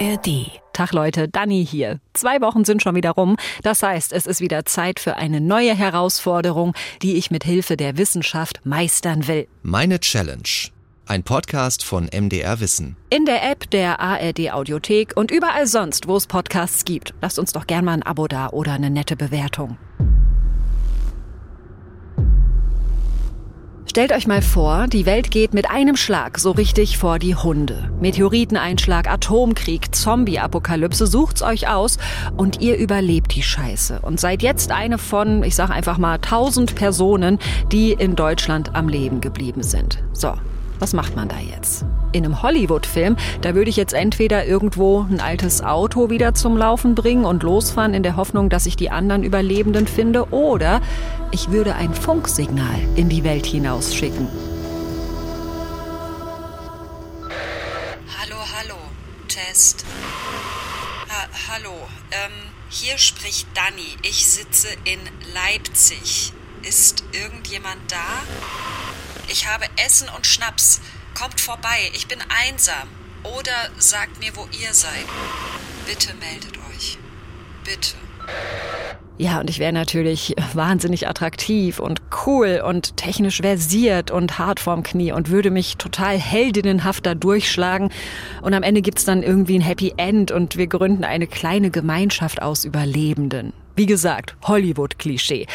ARD. Tag Leute, Dani hier. Zwei Wochen sind schon wieder rum. Das heißt, es ist wieder Zeit für eine neue Herausforderung, die ich mit Hilfe der Wissenschaft meistern will. Meine Challenge. Ein Podcast von MDR Wissen. In der App der ARD Audiothek und überall sonst, wo es Podcasts gibt. Lasst uns doch gern mal ein Abo da oder eine nette Bewertung. Stellt euch mal vor, die Welt geht mit einem Schlag so richtig vor die Hunde. Meteoriteneinschlag, Atomkrieg, Zombie-Apokalypse, sucht's euch aus und ihr überlebt die Scheiße und seid jetzt eine von, ich sag einfach mal, tausend Personen, die in Deutschland am Leben geblieben sind. So, was macht man da jetzt? In einem Hollywood-Film, da würde ich jetzt entweder irgendwo ein altes Auto wieder zum Laufen bringen und losfahren in der Hoffnung, dass ich die anderen Überlebenden finde, oder ich würde ein Funksignal in die Welt hinausschicken. Hallo, hallo, Test. Ha hallo, ähm, hier spricht Dani. Ich sitze in Leipzig. Ist irgendjemand da? Ich habe Essen und Schnaps. Kommt vorbei, ich bin einsam. Oder sagt mir, wo ihr seid. Bitte meldet euch. Bitte. Ja, und ich wäre natürlich wahnsinnig attraktiv und cool und technisch versiert und hart vorm Knie und würde mich total heldinnenhaft da durchschlagen. Und am Ende gibt's dann irgendwie ein Happy End und wir gründen eine kleine Gemeinschaft aus Überlebenden. Wie gesagt, Hollywood-Klischee.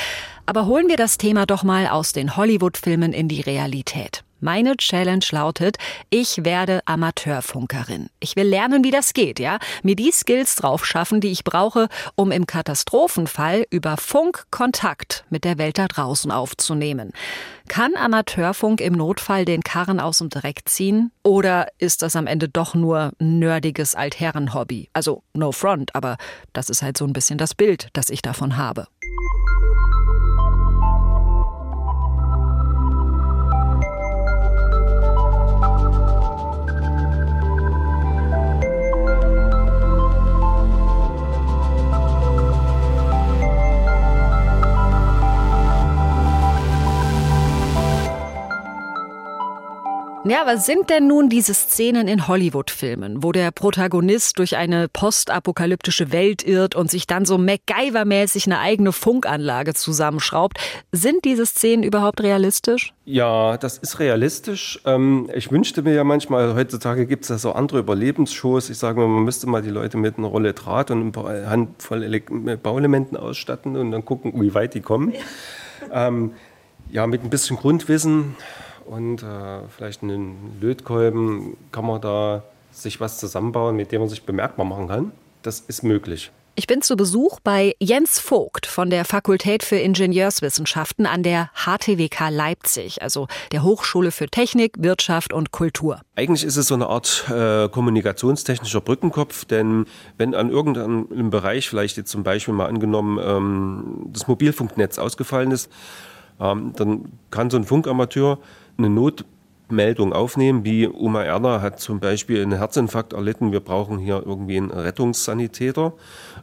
Aber holen wir das Thema doch mal aus den Hollywood-Filmen in die Realität. Meine Challenge lautet, ich werde Amateurfunkerin. Ich will lernen, wie das geht, ja? Mir die Skills drauf schaffen, die ich brauche, um im Katastrophenfall über Funk Kontakt mit der Welt da draußen aufzunehmen. Kann Amateurfunk im Notfall den Karren aus dem Dreck ziehen? Oder ist das am Ende doch nur nerdiges Altherrenhobby? Also no front, aber das ist halt so ein bisschen das Bild, das ich davon habe. Ja, was sind denn nun diese Szenen in Hollywood-Filmen, wo der Protagonist durch eine postapokalyptische Welt irrt und sich dann so MacGyver-mäßig eine eigene Funkanlage zusammenschraubt? Sind diese Szenen überhaupt realistisch? Ja, das ist realistisch. Ähm, ich wünschte mir ja manchmal, heutzutage gibt es ja so andere Überlebensshows. Ich sage mal, man müsste mal die Leute mit einer Rolle Draht und ein Handvoll Bauelementen ausstatten und dann gucken, wie weit die kommen. Ja, ähm, ja mit ein bisschen Grundwissen und äh, vielleicht einen Lötkolben kann man da sich was zusammenbauen, mit dem man sich bemerkbar machen kann. Das ist möglich. Ich bin zu Besuch bei Jens Vogt von der Fakultät für Ingenieurswissenschaften an der HTWK Leipzig, also der Hochschule für Technik, Wirtschaft und Kultur. Eigentlich ist es so eine Art äh, kommunikationstechnischer Brückenkopf, denn wenn an irgendeinem Bereich, vielleicht jetzt zum Beispiel mal angenommen, ähm, das Mobilfunknetz ausgefallen ist, ähm, dann kann so ein Funkamateur eine Notmeldung aufnehmen, wie Oma Erna hat zum Beispiel einen Herzinfarkt erlitten, wir brauchen hier irgendwie einen Rettungssanitäter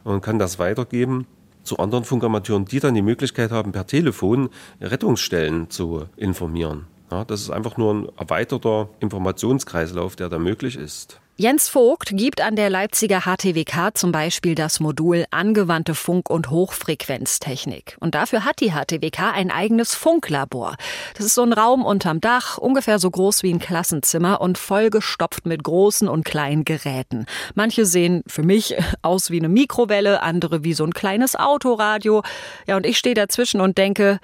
und kann das weitergeben zu anderen Funkamateuren, die dann die Möglichkeit haben, per Telefon Rettungsstellen zu informieren. Ja, das ist einfach nur ein erweiterter Informationskreislauf, der da möglich ist. Jens Vogt gibt an der Leipziger HTWK zum Beispiel das Modul Angewandte Funk- und Hochfrequenztechnik. Und dafür hat die HTWK ein eigenes Funklabor. Das ist so ein Raum unterm Dach, ungefähr so groß wie ein Klassenzimmer und vollgestopft mit großen und kleinen Geräten. Manche sehen für mich aus wie eine Mikrowelle, andere wie so ein kleines Autoradio. Ja, und ich stehe dazwischen und denke,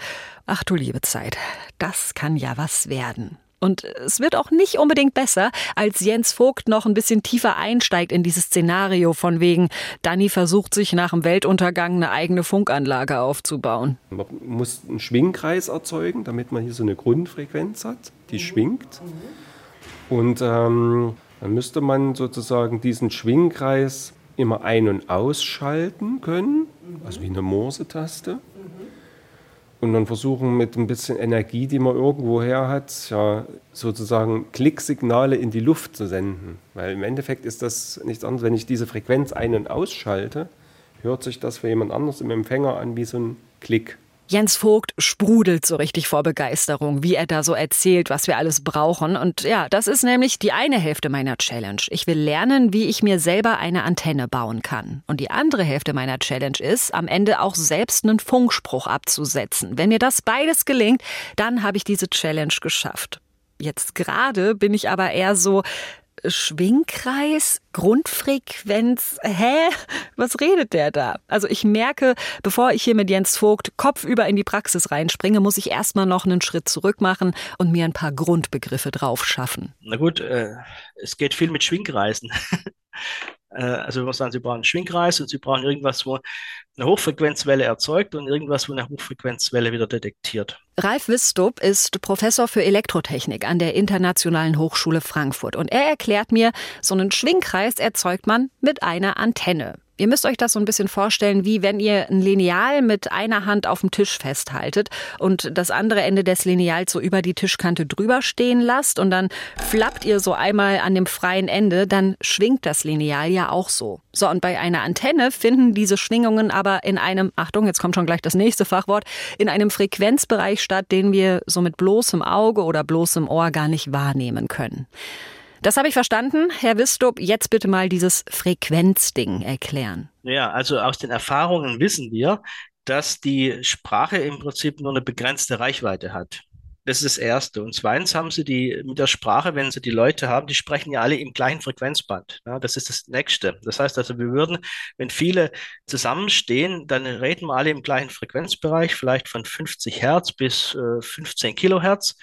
ach du liebe Zeit, das kann ja was werden. Und es wird auch nicht unbedingt besser, als Jens Vogt noch ein bisschen tiefer einsteigt in dieses Szenario von wegen, Danny versucht sich nach dem Weltuntergang eine eigene Funkanlage aufzubauen. Man muss einen Schwingkreis erzeugen, damit man hier so eine Grundfrequenz hat, die schwingt. Und ähm, dann müsste man sozusagen diesen Schwingkreis immer ein- und ausschalten können, also wie eine Morse-Taste und dann versuchen mit ein bisschen Energie, die man irgendwo her hat, ja, sozusagen Klicksignale in die Luft zu senden. Weil im Endeffekt ist das nichts anderes, wenn ich diese Frequenz ein- und ausschalte, hört sich das für jemand anders im Empfänger an wie so ein Klick. Jens Vogt sprudelt so richtig vor Begeisterung, wie er da so erzählt, was wir alles brauchen. Und ja, das ist nämlich die eine Hälfte meiner Challenge. Ich will lernen, wie ich mir selber eine Antenne bauen kann. Und die andere Hälfte meiner Challenge ist, am Ende auch selbst einen Funkspruch abzusetzen. Wenn mir das beides gelingt, dann habe ich diese Challenge geschafft. Jetzt gerade bin ich aber eher so, Schwingkreis, Grundfrequenz, hä? Was redet der da? Also ich merke, bevor ich hier mit Jens Vogt kopfüber in die Praxis reinspringe, muss ich erstmal noch einen Schritt zurück machen und mir ein paar Grundbegriffe drauf schaffen. Na gut, äh, es geht viel mit Schwingkreisen. Äh, also wir sagen, Sie brauchen einen Schwingkreis und Sie brauchen irgendwas, wo eine Hochfrequenzwelle erzeugt und irgendwas, wo eine Hochfrequenzwelle wieder detektiert. Ralf Wistup ist Professor für Elektrotechnik an der Internationalen Hochschule Frankfurt und er erklärt mir, so einen Schwingkreis erzeugt man mit einer Antenne. Ihr müsst euch das so ein bisschen vorstellen, wie wenn ihr ein Lineal mit einer Hand auf dem Tisch festhaltet und das andere Ende des Lineals so über die Tischkante drüber stehen lasst und dann flappt ihr so einmal an dem freien Ende, dann schwingt das Lineal ja auch so. So, und bei einer Antenne finden diese Schwingungen aber in einem, Achtung, jetzt kommt schon gleich das nächste Fachwort, in einem Frequenzbereich statt, den wir so mit bloßem Auge oder bloßem Ohr gar nicht wahrnehmen können. Das habe ich verstanden. Herr Wistup, jetzt bitte mal dieses Frequenzding erklären. Ja, also aus den Erfahrungen wissen wir, dass die Sprache im Prinzip nur eine begrenzte Reichweite hat. Das ist das Erste. Und zweitens haben sie die mit der Sprache, wenn sie die Leute haben, die sprechen ja alle im gleichen Frequenzband. Ja, das ist das Nächste. Das heißt also, wir würden, wenn viele zusammenstehen, dann reden wir alle im gleichen Frequenzbereich, vielleicht von 50 Hertz bis äh, 15 Kilohertz.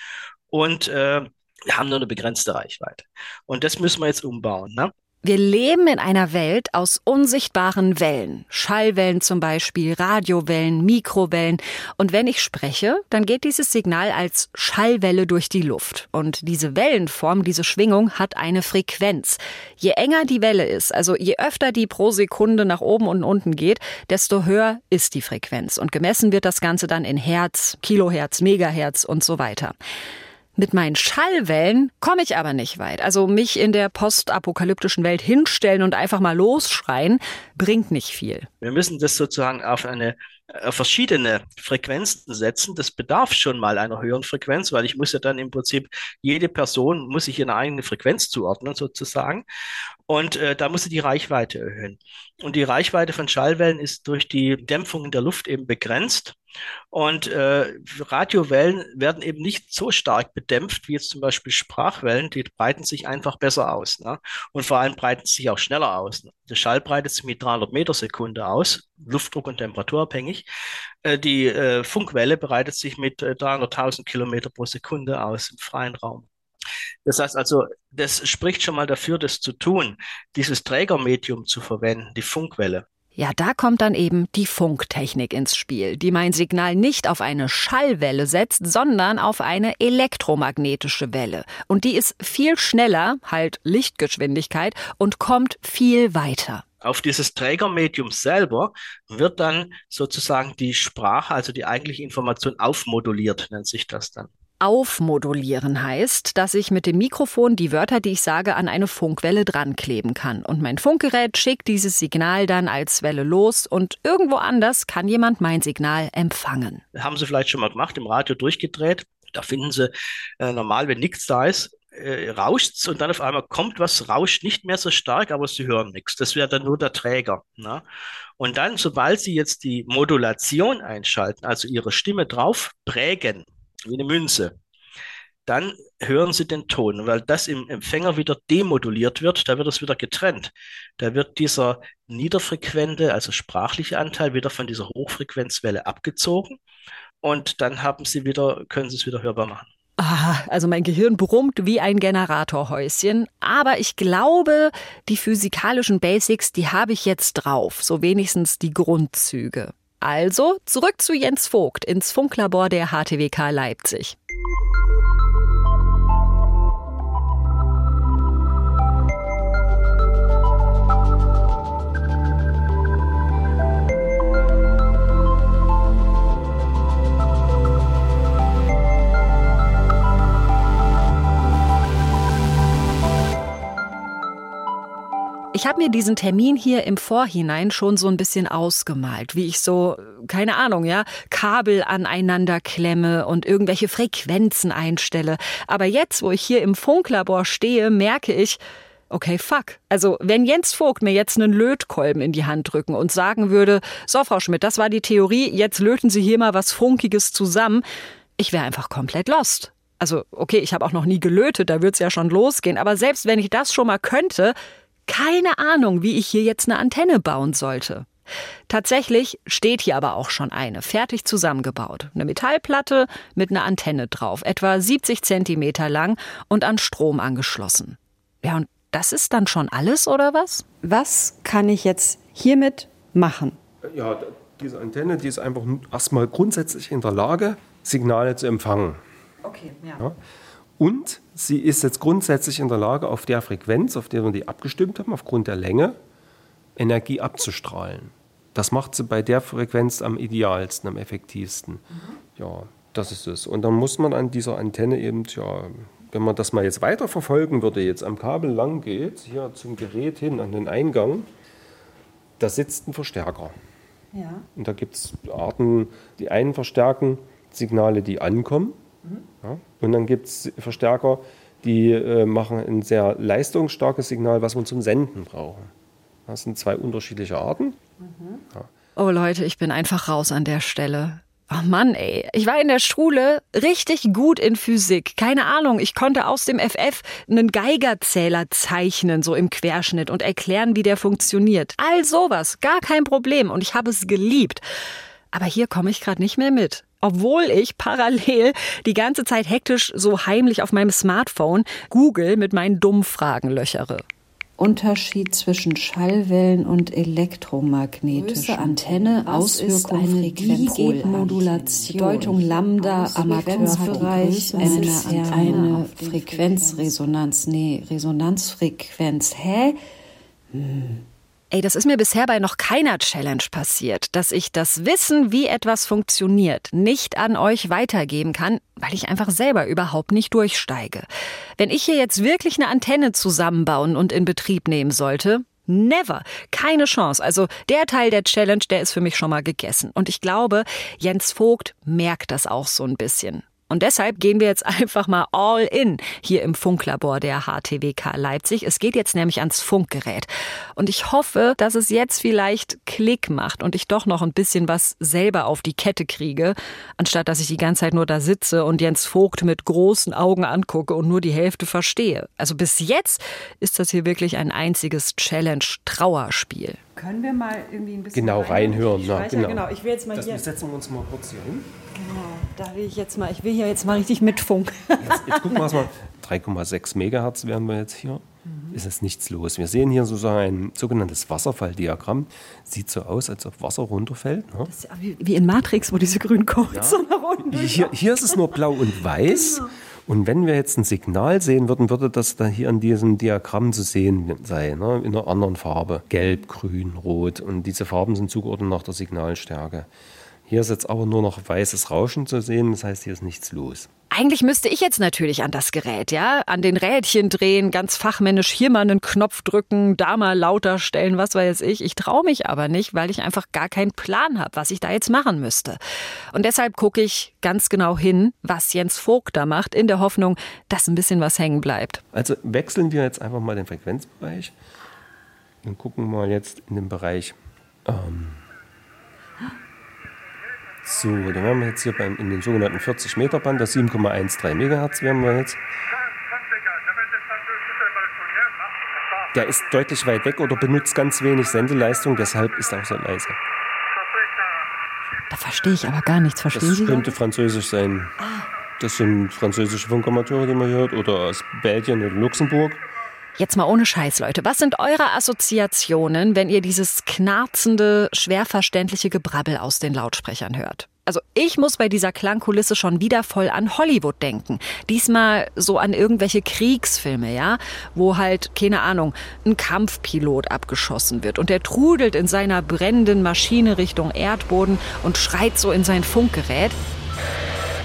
Und äh, wir haben nur eine begrenzte Reichweite. Und das müssen wir jetzt umbauen. Ne? Wir leben in einer Welt aus unsichtbaren Wellen. Schallwellen zum Beispiel, Radiowellen, Mikrowellen. Und wenn ich spreche, dann geht dieses Signal als Schallwelle durch die Luft. Und diese Wellenform, diese Schwingung hat eine Frequenz. Je enger die Welle ist, also je öfter die pro Sekunde nach oben und unten geht, desto höher ist die Frequenz. Und gemessen wird das Ganze dann in Hertz, Kilohertz, Megahertz und so weiter. Mit meinen Schallwellen komme ich aber nicht weit. Also mich in der postapokalyptischen Welt hinstellen und einfach mal losschreien, bringt nicht viel. Wir müssen das sozusagen auf eine äh, verschiedene Frequenzen setzen. Das bedarf schon mal einer höheren Frequenz, weil ich muss ja dann im Prinzip, jede Person muss sich eine eigene Frequenz zuordnen sozusagen. Und äh, da muss sie die Reichweite erhöhen. Und die Reichweite von Schallwellen ist durch die Dämpfung in der Luft eben begrenzt. Und äh, Radiowellen werden eben nicht so stark bedämpft wie jetzt zum Beispiel Sprachwellen. Die breiten sich einfach besser aus. Ne? Und vor allem breiten sie sich auch schneller aus. Ne? Der Schall breitet sich mit 300 Meter Sekunde aus, Luftdruck und Temperatur abhängig. Äh, die äh, Funkwelle breitet sich mit äh, 300.000 Kilometer pro Sekunde aus im freien Raum. Das heißt also, das spricht schon mal dafür, das zu tun, dieses Trägermedium zu verwenden, die Funkwelle. Ja, da kommt dann eben die Funktechnik ins Spiel, die mein Signal nicht auf eine Schallwelle setzt, sondern auf eine elektromagnetische Welle. Und die ist viel schneller, halt Lichtgeschwindigkeit, und kommt viel weiter. Auf dieses Trägermedium selber wird dann sozusagen die Sprache, also die eigentliche Information aufmoduliert, nennt sich das dann. Aufmodulieren heißt, dass ich mit dem Mikrofon die Wörter, die ich sage, an eine Funkwelle dran kleben kann. Und mein Funkgerät schickt dieses Signal dann als Welle los und irgendwo anders kann jemand mein Signal empfangen. Haben Sie vielleicht schon mal gemacht, im Radio durchgedreht. Da finden Sie äh, normal, wenn nichts da ist, äh, rauscht und dann auf einmal kommt was, rauscht nicht mehr so stark, aber Sie hören nichts. Das wäre dann nur der Träger. Ne? Und dann, sobald Sie jetzt die Modulation einschalten, also Ihre Stimme drauf prägen, wie eine Münze, dann hören Sie den Ton. Weil das im Empfänger wieder demoduliert wird, da wird es wieder getrennt. Da wird dieser niederfrequente, also sprachliche Anteil wieder von dieser Hochfrequenzwelle abgezogen und dann haben Sie wieder, können Sie es wieder hörbar machen. Ah, also mein Gehirn brummt wie ein Generatorhäuschen. Aber ich glaube, die physikalischen Basics, die habe ich jetzt drauf. So wenigstens die Grundzüge. Also zurück zu Jens Vogt ins Funklabor der HTWK Leipzig. Ich habe mir diesen Termin hier im Vorhinein schon so ein bisschen ausgemalt, wie ich so, keine Ahnung, ja, Kabel aneinander klemme und irgendwelche Frequenzen einstelle. Aber jetzt, wo ich hier im Funklabor stehe, merke ich, okay, fuck. Also, wenn Jens Vogt mir jetzt einen Lötkolben in die Hand drücken und sagen würde, so, Frau Schmidt, das war die Theorie, jetzt löten Sie hier mal was Funkiges zusammen, ich wäre einfach komplett lost. Also, okay, ich habe auch noch nie gelötet, da wird's ja schon losgehen, aber selbst wenn ich das schon mal könnte, keine Ahnung, wie ich hier jetzt eine Antenne bauen sollte. Tatsächlich steht hier aber auch schon eine, fertig zusammengebaut. Eine Metallplatte mit einer Antenne drauf, etwa 70 Zentimeter lang und an Strom angeschlossen. Ja, und das ist dann schon alles, oder was? Was kann ich jetzt hiermit machen? Ja, diese Antenne, die ist einfach erstmal grundsätzlich in der Lage, Signale zu empfangen. Okay, ja. ja. Und sie ist jetzt grundsätzlich in der Lage, auf der Frequenz, auf der wir die abgestimmt haben, aufgrund der Länge, Energie abzustrahlen. Das macht sie bei der Frequenz am idealsten, am effektivsten. Mhm. Ja, das ist es. Und dann muss man an dieser Antenne eben, ja, wenn man das mal jetzt weiter verfolgen würde, jetzt am Kabel lang geht, hier zum Gerät hin, an den Eingang, da sitzt ein Verstärker. Ja. Und da gibt es Arten, die einen verstärken Signale, die ankommen ja? Und dann gibt es Verstärker, die äh, machen ein sehr leistungsstarkes Signal, was wir zum Senden brauchen. Das sind zwei unterschiedliche Arten. Mhm. Ja. Oh Leute, ich bin einfach raus an der Stelle. Oh Mann, ey. Ich war in der Schule richtig gut in Physik. Keine Ahnung, ich konnte aus dem FF einen Geigerzähler zeichnen, so im Querschnitt und erklären, wie der funktioniert. All sowas, gar kein Problem und ich habe es geliebt. Aber hier komme ich gerade nicht mehr mit obwohl ich parallel die ganze Zeit hektisch so heimlich auf meinem Smartphone Google mit meinen dummen Fragen löchere. Unterschied zwischen Schallwellen und elektromagnetischen Antenne, Auswirkung Frequenz, Modulation, Bedeutung Lambda, Amateurbereich, eine, eine Frequenzresonanz, nee, Resonanzfrequenz. Hä? Hm. Ey, das ist mir bisher bei noch keiner Challenge passiert, dass ich das Wissen, wie etwas funktioniert, nicht an euch weitergeben kann, weil ich einfach selber überhaupt nicht durchsteige. Wenn ich hier jetzt wirklich eine Antenne zusammenbauen und in Betrieb nehmen sollte, Never. Keine Chance. Also der Teil der Challenge, der ist für mich schon mal gegessen. Und ich glaube, Jens Vogt merkt das auch so ein bisschen. Und deshalb gehen wir jetzt einfach mal all in hier im Funklabor der HTWK Leipzig. Es geht jetzt nämlich ans Funkgerät. Und ich hoffe, dass es jetzt vielleicht Klick macht und ich doch noch ein bisschen was selber auf die Kette kriege, anstatt dass ich die ganze Zeit nur da sitze und Jens Vogt mit großen Augen angucke und nur die Hälfte verstehe. Also bis jetzt ist das hier wirklich ein einziges Challenge-Trauerspiel. Können wir mal irgendwie ein bisschen genau reinhören? Na, genau. genau. Ich will jetzt mal das hier. Setzen wir uns mal kurz hier hin. Genau, da will ich jetzt mal, ich will hier jetzt mal richtig mitfunken. Jetzt, jetzt gucken wir erstmal, 3,6 Megahertz wären wir jetzt hier. Mhm. Ist es nichts los. Wir sehen hier sozusagen ein sogenanntes Wasserfalldiagramm. Sieht so aus, als ob Wasser runterfällt. Ne? Das ist ja wie, in Matrix, wo diese grünen Codes ja. so nach unten hier, hier ist es nur blau und weiß. Genau. Und wenn wir jetzt ein Signal sehen würden, würde das da hier an diesem Diagramm zu sehen sein, ne? in einer anderen Farbe. Gelb, grün, rot. Und diese Farben sind zugeordnet nach der Signalstärke. Hier ist jetzt aber nur noch weißes Rauschen zu sehen, das heißt, hier ist nichts los. Eigentlich müsste ich jetzt natürlich an das Gerät, ja, an den Rädchen drehen, ganz fachmännisch hier mal einen Knopf drücken, da mal lauter stellen, was weiß ich. Ich traue mich aber nicht, weil ich einfach gar keinen Plan habe, was ich da jetzt machen müsste. Und deshalb gucke ich ganz genau hin, was Jens Vogt da macht, in der Hoffnung, dass ein bisschen was hängen bleibt. Also wechseln wir jetzt einfach mal den Frequenzbereich und gucken mal jetzt in den Bereich ähm, so, dann wären wir jetzt hier beim, in den sogenannten 40 Meter Band, das 7,13 Megahertz wären wir jetzt. Der ist deutlich weit weg oder benutzt ganz wenig Sendeleistung, deshalb ist er auch so leise. Da verstehe ich aber gar nichts. Verstehen das Sie? Das könnte Französisch sein. Ah. Das sind französische Funkamateure, die man hört, oder aus Belgien oder Luxemburg. Jetzt mal ohne Scheiß, Leute. Was sind eure Assoziationen, wenn ihr dieses knarzende, schwer verständliche Gebrabbel aus den Lautsprechern hört? Also ich muss bei dieser Klangkulisse schon wieder voll an Hollywood denken. Diesmal so an irgendwelche Kriegsfilme, ja, wo halt, keine Ahnung, ein Kampfpilot abgeschossen wird und der trudelt in seiner brennenden Maschine Richtung Erdboden und schreit so in sein Funkgerät.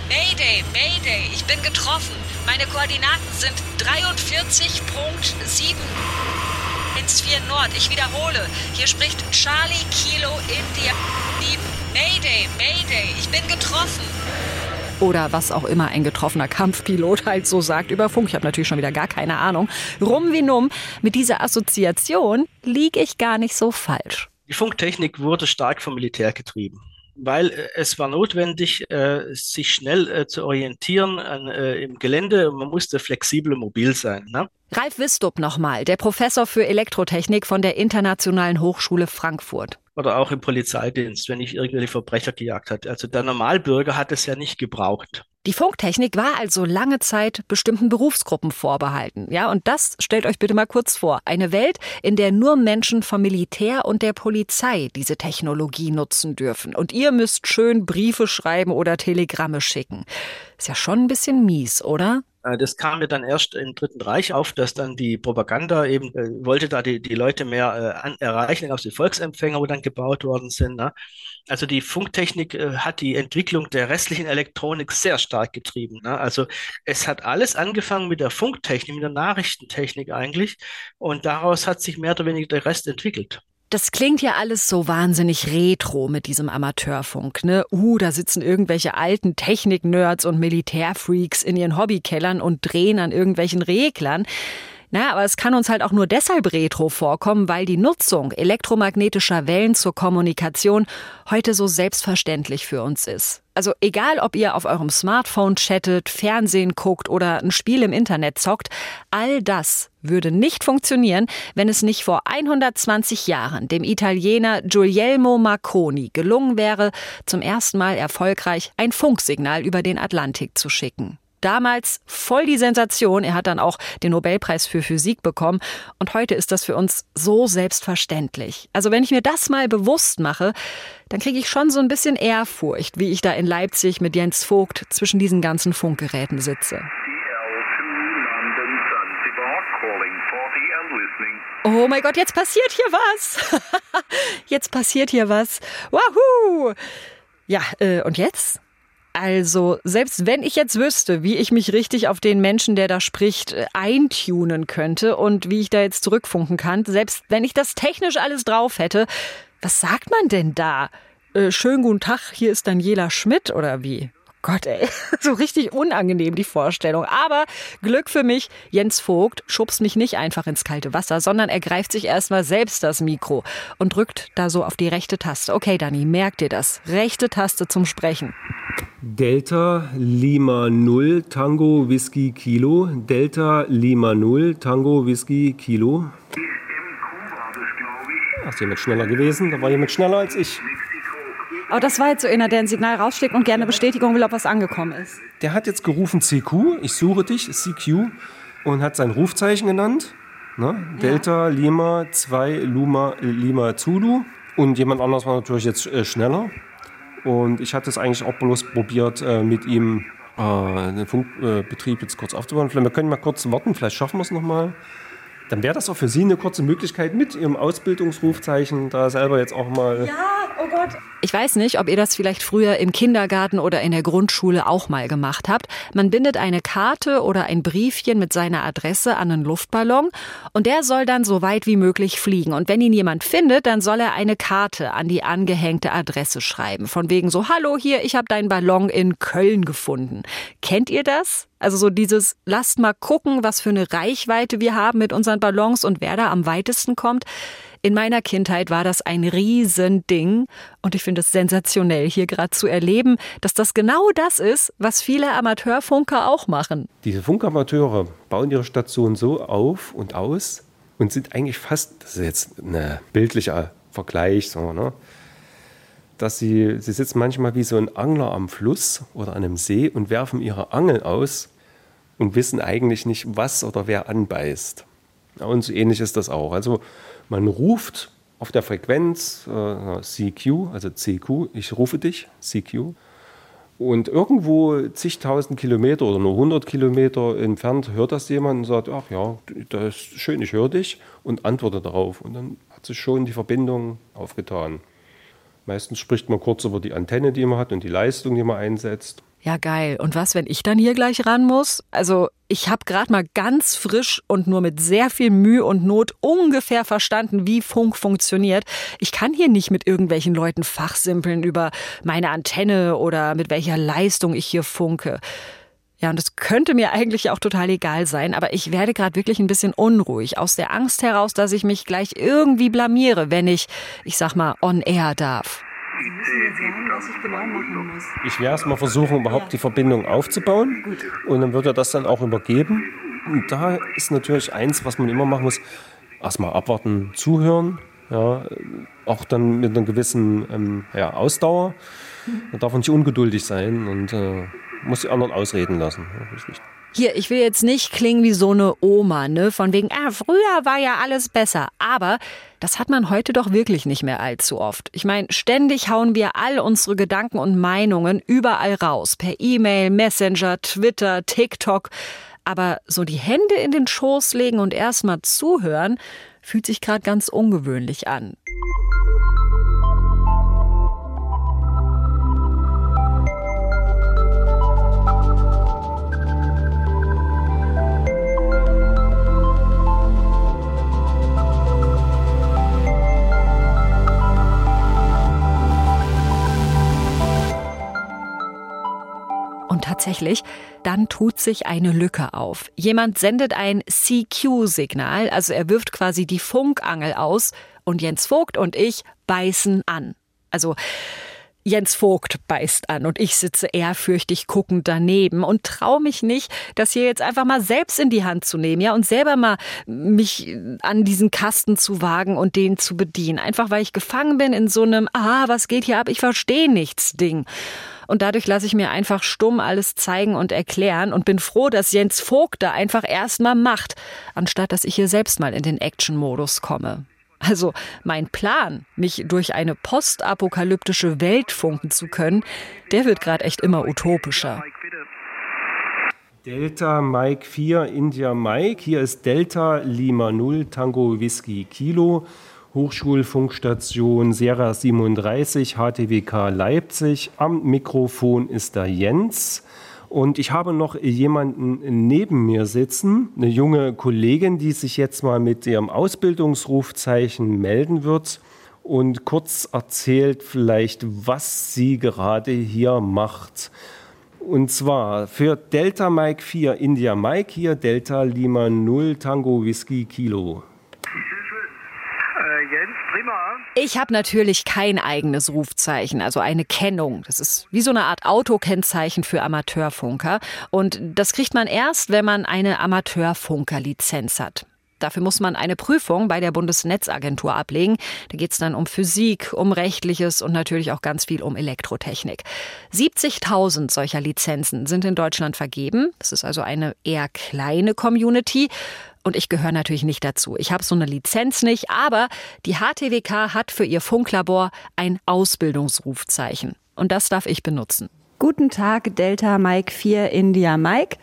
Mayday, Mayday, ich bin getroffen. Meine Koordinaten sind 43.7. ins 4 Nord. Ich wiederhole, hier spricht Charlie Kilo India. Die Mayday, Mayday, ich bin getroffen. Oder was auch immer ein getroffener Kampfpilot halt so sagt über Funk. Ich habe natürlich schon wieder gar keine Ahnung. Rum wie numm, mit dieser Assoziation liege ich gar nicht so falsch. Die Funktechnik wurde stark vom Militär getrieben weil äh, es war notwendig, äh, sich schnell äh, zu orientieren an, im Gelände. Man musste flexibel und mobil sein. Ne? Ralf Wistup nochmal, der Professor für Elektrotechnik von der Internationalen Hochschule Frankfurt. Oder auch im Polizeidienst, wenn ich irgendwelche Verbrecher gejagt hat. Also der Normalbürger hat es ja nicht gebraucht. Die Funktechnik war also lange Zeit bestimmten Berufsgruppen vorbehalten. Ja, und das stellt euch bitte mal kurz vor. Eine Welt, in der nur Menschen vom Militär und der Polizei diese Technologie nutzen dürfen. Und ihr müsst schön Briefe schreiben oder Telegramme schicken. Ist ja schon ein bisschen mies, oder? Äh, das kam mir dann erst im Dritten Reich auf, dass dann die Propaganda eben äh, wollte da die, die Leute mehr äh, an, erreichen, aus den Volksempfänger, wo dann gebaut worden sind. Ne? Also die Funktechnik äh, hat die Entwicklung der restlichen Elektronik sehr stark getrieben. Ne? Also es hat alles angefangen mit der Funktechnik, mit der Nachrichtentechnik eigentlich, und daraus hat sich mehr oder weniger der Rest entwickelt. Das klingt ja alles so wahnsinnig retro mit diesem Amateurfunk, ne? Uh, da sitzen irgendwelche alten Technik-Nerds und Militärfreaks in ihren Hobbykellern und drehen an irgendwelchen Reglern. Na, aber es kann uns halt auch nur deshalb retro vorkommen, weil die Nutzung elektromagnetischer Wellen zur Kommunikation heute so selbstverständlich für uns ist. Also egal, ob ihr auf eurem Smartphone chattet, Fernsehen guckt oder ein Spiel im Internet zockt, all das würde nicht funktionieren, wenn es nicht vor 120 Jahren dem Italiener Guglielmo Marconi gelungen wäre, zum ersten Mal erfolgreich ein Funksignal über den Atlantik zu schicken damals voll die Sensation. Er hat dann auch den Nobelpreis für Physik bekommen. Und heute ist das für uns so selbstverständlich. Also wenn ich mir das mal bewusst mache, dann kriege ich schon so ein bisschen Ehrfurcht, wie ich da in Leipzig mit Jens Vogt zwischen diesen ganzen Funkgeräten sitze. Oh mein Gott, jetzt passiert hier was. jetzt passiert hier was. Wahoo! Ja, äh, und jetzt? Also, selbst wenn ich jetzt wüsste, wie ich mich richtig auf den Menschen, der da spricht, äh, eintunen könnte und wie ich da jetzt zurückfunken kann, selbst wenn ich das technisch alles drauf hätte, was sagt man denn da? Äh, schönen guten Tag, hier ist Daniela Schmidt oder wie? Gott, ey, so richtig unangenehm die Vorstellung. Aber Glück für mich, Jens Vogt schubst mich nicht einfach ins kalte Wasser, sondern er greift sich erstmal selbst das Mikro und drückt da so auf die rechte Taste. Okay, Dani, merkt ihr das? Rechte Taste zum Sprechen. Delta Lima 0 Tango Whisky Kilo. Delta Lima 0 Tango Whisky Kilo. Ach, ist jemand schneller gewesen? Da war jemand schneller als ich. Aber das war jetzt so einer, der ein Signal rausschlägt und gerne Bestätigung will, ob was angekommen ist. Der hat jetzt gerufen CQ, ich suche dich, CQ, und hat sein Rufzeichen genannt. Ne? Delta Lima 2 Luma, Lima Zulu. Und jemand anders war natürlich jetzt äh, schneller. Und ich hatte es eigentlich auch bloß probiert, äh, mit ihm äh, den Funkbetrieb jetzt kurz aufzubauen. Vielleicht, wir können mal kurz warten, vielleicht schaffen wir es nochmal. Dann wäre das auch für Sie eine kurze Möglichkeit mit Ihrem Ausbildungsrufzeichen da selber jetzt auch mal. Ja, oh Gott. Ich weiß nicht, ob ihr das vielleicht früher im Kindergarten oder in der Grundschule auch mal gemacht habt. Man bindet eine Karte oder ein Briefchen mit seiner Adresse an einen Luftballon und der soll dann so weit wie möglich fliegen. Und wenn ihn jemand findet, dann soll er eine Karte an die angehängte Adresse schreiben. Von wegen so, hallo hier, ich habe deinen Ballon in Köln gefunden. Kennt ihr das? Also so dieses, lasst mal gucken, was für eine Reichweite wir haben mit unseren Ballons und wer da am weitesten kommt. In meiner Kindheit war das ein Riesending und ich finde es sensationell, hier gerade zu erleben, dass das genau das ist, was viele Amateurfunker auch machen. Diese Funkamateure bauen ihre Station so auf und aus und sind eigentlich fast, das ist jetzt ein bildlicher Vergleich, so, ne? Dass sie, sie sitzen manchmal wie so ein Angler am Fluss oder an einem See und werfen ihre Angel aus und wissen eigentlich nicht, was oder wer anbeißt. Und so ähnlich ist das auch. Also man ruft auf der Frequenz äh, CQ, also CQ, ich rufe dich, CQ. Und irgendwo zigtausend Kilometer oder nur 100 Kilometer entfernt hört das jemand und sagt, ach ja, das ist schön, ich höre dich und antworte darauf. Und dann hat sich schon die Verbindung aufgetan. Meistens spricht man kurz über die Antenne, die man hat und die Leistung, die man einsetzt. Ja, geil. Und was, wenn ich dann hier gleich ran muss? Also, ich habe gerade mal ganz frisch und nur mit sehr viel Mühe und Not ungefähr verstanden, wie Funk funktioniert. Ich kann hier nicht mit irgendwelchen Leuten fachsimpeln über meine Antenne oder mit welcher Leistung ich hier funke. Ja, und es könnte mir eigentlich auch total egal sein, aber ich werde gerade wirklich ein bisschen unruhig aus der Angst heraus, dass ich mich gleich irgendwie blamiere, wenn ich, ich sag mal, on air darf. Sie müssen mir sagen, was ich machen muss. Ich werde erst mal versuchen, überhaupt die Verbindung aufzubauen. Und dann wird er das dann auch übergeben. Und da ist natürlich eins, was man immer machen muss: erstmal abwarten, zuhören. Ja, auch dann mit einer gewissen ähm, ja, Ausdauer. Da darf man nicht ungeduldig sein und äh, muss die anderen ausreden lassen. Hier, ich will jetzt nicht klingen wie so eine Oma, ne? Von wegen, ah, früher war ja alles besser. Aber das hat man heute doch wirklich nicht mehr allzu oft. Ich meine, ständig hauen wir all unsere Gedanken und Meinungen überall raus. Per E-Mail, Messenger, Twitter, TikTok. Aber so die Hände in den Schoß legen und erstmal zuhören, fühlt sich gerade ganz ungewöhnlich an. Tatsächlich, dann tut sich eine Lücke auf. Jemand sendet ein CQ-Signal, also er wirft quasi die Funkangel aus und Jens Vogt und ich beißen an. Also Jens Vogt beißt an und ich sitze ehrfürchtig guckend daneben und traue mich nicht, das hier jetzt einfach mal selbst in die Hand zu nehmen, ja, und selber mal mich an diesen Kasten zu wagen und den zu bedienen. Einfach weil ich gefangen bin in so einem, ah, was geht hier ab, ich verstehe nichts Ding. Und dadurch lasse ich mir einfach stumm alles zeigen und erklären und bin froh, dass Jens Vogt da einfach erstmal macht, anstatt dass ich hier selbst mal in den Action-Modus komme. Also mein Plan, mich durch eine postapokalyptische Welt funken zu können, der wird gerade echt immer utopischer. Delta Mike 4 India Mike. Hier ist Delta Lima 0 Tango Whisky Kilo. Hochschulfunkstation Sierra 37 HTWK Leipzig. Am Mikrofon ist da Jens. Und ich habe noch jemanden neben mir sitzen, eine junge Kollegin, die sich jetzt mal mit ihrem Ausbildungsrufzeichen melden wird und kurz erzählt vielleicht, was sie gerade hier macht. Und zwar für Delta Mike 4 India Mike hier, Delta Lima 0 Tango Whisky Kilo. Jens, prima. Ich habe natürlich kein eigenes Rufzeichen, also eine Kennung. Das ist wie so eine Art Autokennzeichen für Amateurfunker. Und das kriegt man erst, wenn man eine Amateurfunkerlizenz hat. Dafür muss man eine Prüfung bei der Bundesnetzagentur ablegen. Da geht es dann um Physik, um Rechtliches und natürlich auch ganz viel um Elektrotechnik. 70.000 solcher Lizenzen sind in Deutschland vergeben. Das ist also eine eher kleine Community. Und ich gehöre natürlich nicht dazu. Ich habe so eine Lizenz nicht, aber die HTWK hat für ihr Funklabor ein Ausbildungsrufzeichen. Und das darf ich benutzen. Guten Tag, Delta Mike 4 India Mike.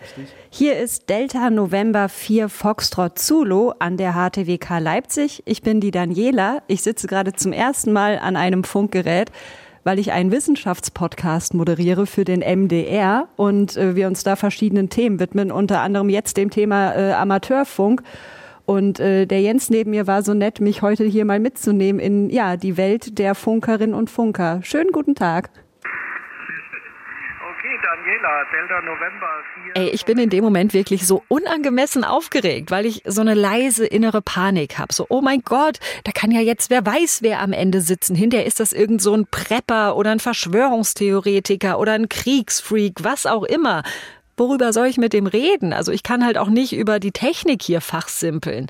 Hier ist Delta November 4 Foxtrot Zulu an der HTWK Leipzig. Ich bin die Daniela. Ich sitze gerade zum ersten Mal an einem Funkgerät, weil ich einen Wissenschaftspodcast moderiere für den MDR und äh, wir uns da verschiedenen Themen widmen, unter anderem jetzt dem Thema äh, Amateurfunk. Und äh, der Jens neben mir war so nett, mich heute hier mal mitzunehmen in ja die Welt der Funkerinnen und Funker. Schönen guten Tag. Daniela, Delta November 4. Ey, ich bin in dem Moment wirklich so unangemessen aufgeregt, weil ich so eine leise innere Panik habe. So, oh mein Gott, da kann ja jetzt wer weiß, wer am Ende sitzen. Hinterher ist das irgend so ein Prepper oder ein Verschwörungstheoretiker oder ein Kriegsfreak, was auch immer. Worüber soll ich mit dem reden? Also ich kann halt auch nicht über die Technik hier fachsimpeln.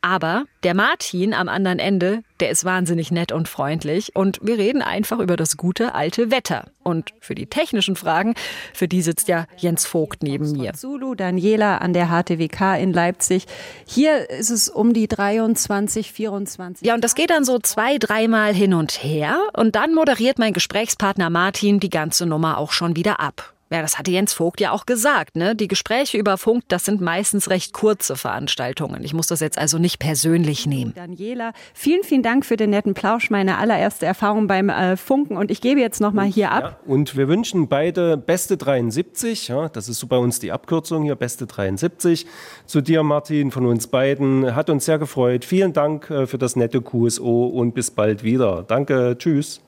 Aber der Martin am anderen Ende, der ist wahnsinnig nett und freundlich und wir reden einfach über das gute alte Wetter. Und für die technischen Fragen, für die sitzt ja Jens Vogt neben mir. Zulu, Daniela an der HTWK in Leipzig. Hier ist es um die 23, 24. Ja, und das geht dann so zwei, dreimal hin und her und dann moderiert mein Gesprächspartner Martin die ganze Nummer auch schon wieder ab. Ja, das hatte Jens Vogt ja auch gesagt. Ne? Die Gespräche über Funk, das sind meistens recht kurze Veranstaltungen. Ich muss das jetzt also nicht persönlich nehmen. Daniela, vielen, vielen Dank für den netten Plausch. Meine allererste Erfahrung beim äh, Funken. Und ich gebe jetzt nochmal hier ab. Ja, und wir wünschen beide Beste 73. Ja, das ist so bei uns die Abkürzung hier, Beste 73. Zu dir, Martin, von uns beiden. Hat uns sehr gefreut. Vielen Dank äh, für das nette QSO und bis bald wieder. Danke, tschüss.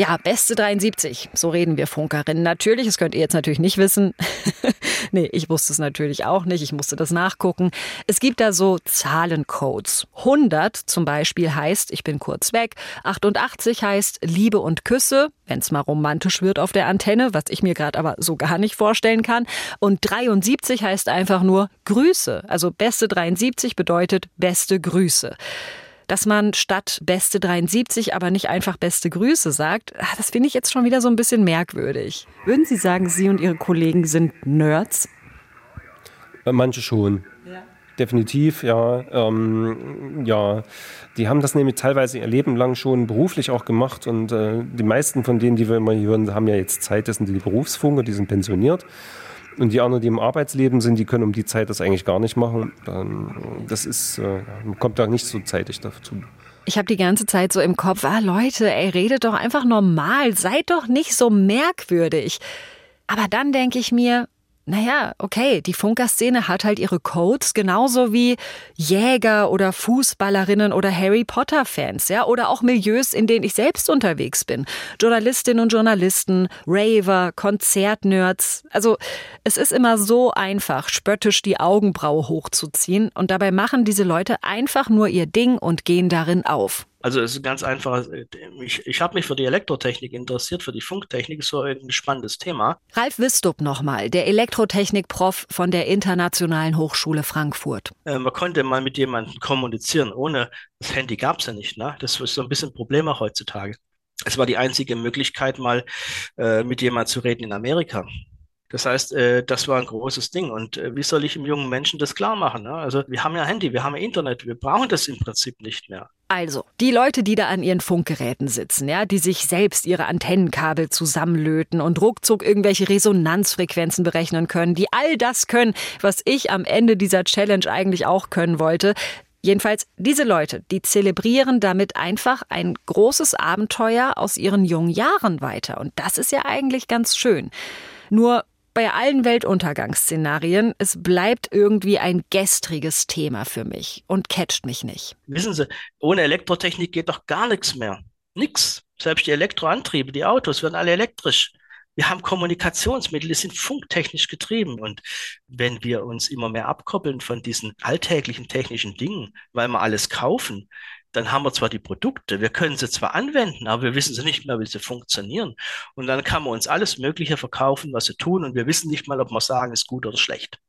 Ja, beste 73. So reden wir Funkerinnen. Natürlich, das könnt ihr jetzt natürlich nicht wissen. nee, ich wusste es natürlich auch nicht. Ich musste das nachgucken. Es gibt da so Zahlencodes. 100 zum Beispiel heißt, ich bin kurz weg. 88 heißt Liebe und Küsse, wenn es mal romantisch wird auf der Antenne, was ich mir gerade aber so gar nicht vorstellen kann. Und 73 heißt einfach nur Grüße. Also beste 73 bedeutet beste Grüße dass man statt beste 73 aber nicht einfach beste Grüße sagt, ah, das finde ich jetzt schon wieder so ein bisschen merkwürdig. Würden Sie sagen, Sie und Ihre Kollegen sind Nerds? Äh, manche schon. Ja. Definitiv, ja. Ähm, ja, die haben das nämlich teilweise ihr Leben lang schon beruflich auch gemacht und äh, die meisten von denen, die wir immer hier hören, haben ja jetzt Zeit, das sind die Berufsfunker, die sind pensioniert. Und die anderen, die im Arbeitsleben sind, die können um die Zeit das eigentlich gar nicht machen. Das ist, äh, kommt da nicht so zeitig dazu. Ich habe die ganze Zeit so im Kopf, ah Leute, ey, redet doch einfach normal, seid doch nicht so merkwürdig. Aber dann denke ich mir, naja, okay, die Funkerszene hat halt ihre Codes, genauso wie Jäger oder Fußballerinnen oder Harry Potter-Fans, ja, oder auch Milieus, in denen ich selbst unterwegs bin. Journalistinnen und Journalisten, Raver, Konzertnerds. Also, es ist immer so einfach, spöttisch die Augenbraue hochzuziehen und dabei machen diese Leute einfach nur ihr Ding und gehen darin auf. Also es ist ganz einfach. Ich, ich habe mich für die Elektrotechnik interessiert, für die Funktechnik, ist so ein spannendes Thema. Ralf Wistup nochmal, der Elektrotechnik-Prof von der Internationalen Hochschule Frankfurt. Äh, man konnte mal mit jemandem kommunizieren. Ohne das Handy gab es ja nicht. Ne? Das ist so ein bisschen ein Problem auch heutzutage. Es war die einzige Möglichkeit, mal äh, mit jemandem zu reden in Amerika. Das heißt, äh, das war ein großes Ding. Und äh, wie soll ich dem jungen Menschen das klar machen? Ne? Also wir haben ja Handy, wir haben ja Internet, wir brauchen das im Prinzip nicht mehr. Also, die Leute, die da an ihren Funkgeräten sitzen, ja, die sich selbst ihre Antennenkabel zusammenlöten und ruckzuck irgendwelche Resonanzfrequenzen berechnen können, die all das können, was ich am Ende dieser Challenge eigentlich auch können wollte. Jedenfalls, diese Leute, die zelebrieren damit einfach ein großes Abenteuer aus ihren jungen Jahren weiter. Und das ist ja eigentlich ganz schön. Nur bei allen Weltuntergangsszenarien, es bleibt irgendwie ein gestriges Thema für mich und catcht mich nicht. Wissen Sie, ohne Elektrotechnik geht doch gar nichts mehr. Nix. Selbst die Elektroantriebe, die Autos werden alle elektrisch. Wir haben Kommunikationsmittel, die sind funktechnisch getrieben. Und wenn wir uns immer mehr abkoppeln von diesen alltäglichen technischen Dingen, weil wir alles kaufen, dann haben wir zwar die Produkte, wir können sie zwar anwenden, aber wir wissen sie nicht mehr, wie sie funktionieren. Und dann kann man uns alles Mögliche verkaufen, was sie tun, und wir wissen nicht mal, ob wir sagen, ist gut oder schlecht.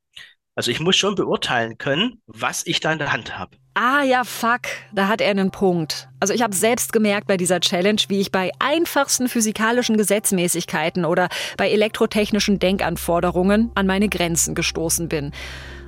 Also ich muss schon beurteilen können, was ich da in der Hand habe. Ah ja, fuck, da hat er einen Punkt. Also ich habe selbst gemerkt bei dieser Challenge, wie ich bei einfachsten physikalischen Gesetzmäßigkeiten oder bei elektrotechnischen Denkanforderungen an meine Grenzen gestoßen bin.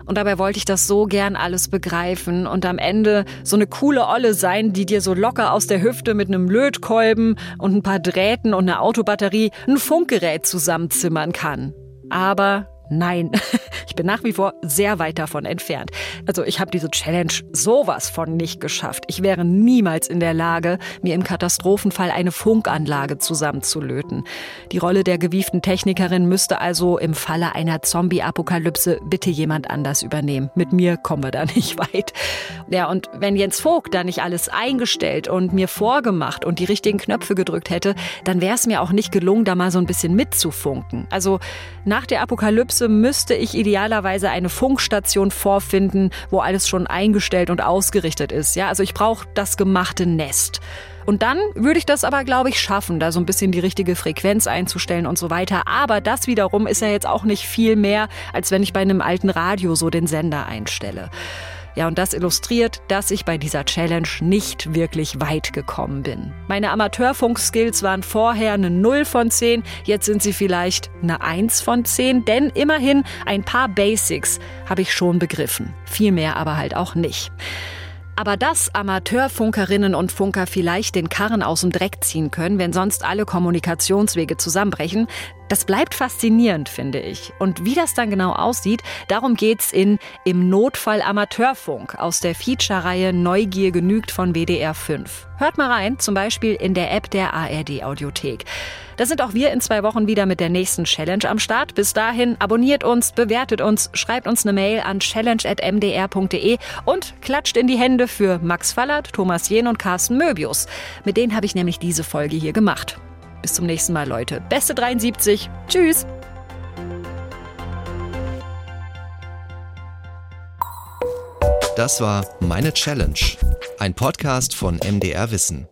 Und dabei wollte ich das so gern alles begreifen und am Ende so eine coole Olle sein, die dir so locker aus der Hüfte mit einem Lötkolben und ein paar Drähten und einer Autobatterie ein Funkgerät zusammenzimmern kann. Aber Nein, ich bin nach wie vor sehr weit davon entfernt. Also ich habe diese Challenge sowas von nicht geschafft. Ich wäre niemals in der Lage, mir im Katastrophenfall eine Funkanlage zusammenzulöten. Die Rolle der gewieften Technikerin müsste also im Falle einer Zombie-Apokalypse bitte jemand anders übernehmen. Mit mir kommen wir da nicht weit. Ja, und wenn Jens Vogt da nicht alles eingestellt und mir vorgemacht und die richtigen Knöpfe gedrückt hätte, dann wäre es mir auch nicht gelungen, da mal so ein bisschen mitzufunken. Also nach der Apokalypse Apokalypse müsste ich idealerweise eine Funkstation vorfinden, wo alles schon eingestellt und ausgerichtet ist. Ja, also ich brauche das gemachte Nest. Und dann würde ich das aber, glaube ich, schaffen, da so ein bisschen die richtige Frequenz einzustellen und so weiter. Aber das wiederum ist ja jetzt auch nicht viel mehr, als wenn ich bei einem alten Radio so den Sender einstelle. Ja, und das illustriert, dass ich bei dieser Challenge nicht wirklich weit gekommen bin. Meine Amateurfunk-Skills waren vorher eine 0 von 10, jetzt sind sie vielleicht eine 1 von 10, denn immerhin ein paar Basics habe ich schon begriffen. Viel mehr aber halt auch nicht. Aber dass Amateurfunkerinnen und Funker vielleicht den Karren aus dem Dreck ziehen können, wenn sonst alle Kommunikationswege zusammenbrechen, Das bleibt faszinierend, finde ich. Und wie das dann genau aussieht, darum geht's in Im Notfall Amateurfunk aus der Feature-Reihe Neugier genügt von WDR 5. Hört mal rein, zum Beispiel in der App der ARD Audiothek. Da sind auch wir in zwei Wochen wieder mit der nächsten Challenge am Start. Bis dahin abonniert uns, bewertet uns, schreibt uns eine Mail an challenge.mdr.de und klatscht in die Hände für Max Fallert, Thomas Jehn und Carsten Möbius. Mit denen habe ich nämlich diese Folge hier gemacht. Bis zum nächsten Mal, Leute. Beste 73. Tschüss. Das war Meine Challenge, ein Podcast von MDR Wissen.